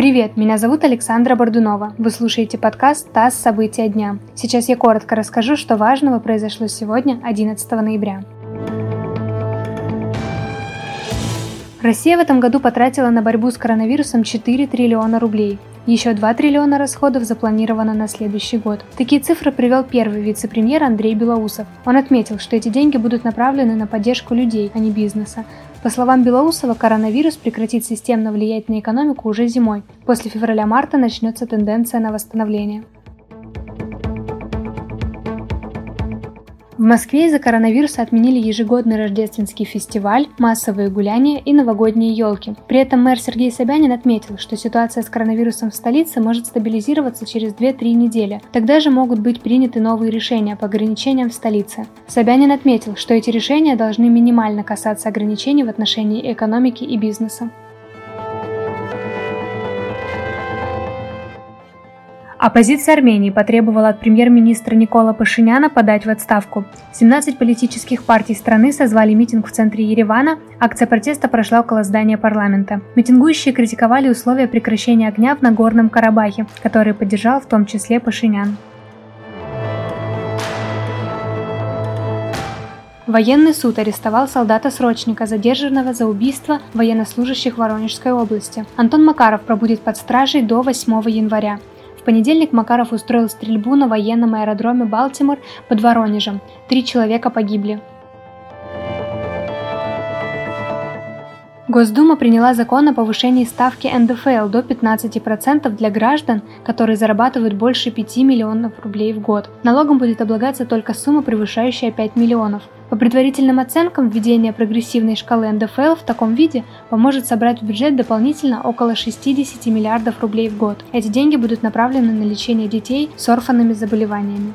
Привет, меня зовут Александра Бордунова. Вы слушаете подкаст «ТАСС. События дня». Сейчас я коротко расскажу, что важного произошло сегодня, 11 ноября. Россия в этом году потратила на борьбу с коронавирусом 4 триллиона рублей. Еще 2 триллиона расходов запланировано на следующий год. Такие цифры привел первый вице-премьер Андрей Белоусов. Он отметил, что эти деньги будут направлены на поддержку людей, а не бизнеса. По словам Белоусова, коронавирус прекратит системно влиять на экономику уже зимой. После февраля-марта начнется тенденция на восстановление. В Москве из-за коронавируса отменили ежегодный рождественский фестиваль, массовые гуляния и новогодние елки. При этом мэр Сергей Собянин отметил, что ситуация с коронавирусом в столице может стабилизироваться через 2-3 недели. Тогда же могут быть приняты новые решения по ограничениям в столице. Собянин отметил, что эти решения должны минимально касаться ограничений в отношении экономики и бизнеса. Оппозиция Армении потребовала от премьер-министра Никола Пашиняна подать в отставку. 17 политических партий страны созвали митинг в центре Еревана. Акция протеста прошла около здания парламента. Митингующие критиковали условия прекращения огня в Нагорном Карабахе, которые поддержал в том числе Пашинян. Военный суд арестовал солдата-срочника, задержанного за убийство военнослужащих Воронежской области. Антон Макаров пробудет под стражей до 8 января. В понедельник Макаров устроил стрельбу на военном аэродроме Балтимор под Воронежем. Три человека погибли. Госдума приняла закон о повышении ставки НДФЛ до 15% для граждан, которые зарабатывают больше 5 миллионов рублей в год. Налогом будет облагаться только сумма, превышающая 5 миллионов. По предварительным оценкам, введение прогрессивной шкалы НДФЛ в таком виде поможет собрать в бюджет дополнительно около 60 миллиардов рублей в год. Эти деньги будут направлены на лечение детей с орфанными заболеваниями.